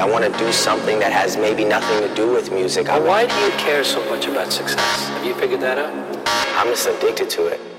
I want to do something that has maybe nothing to do with music. Well, why do you care so much about success? Have you figured that out? I'm just addicted to it.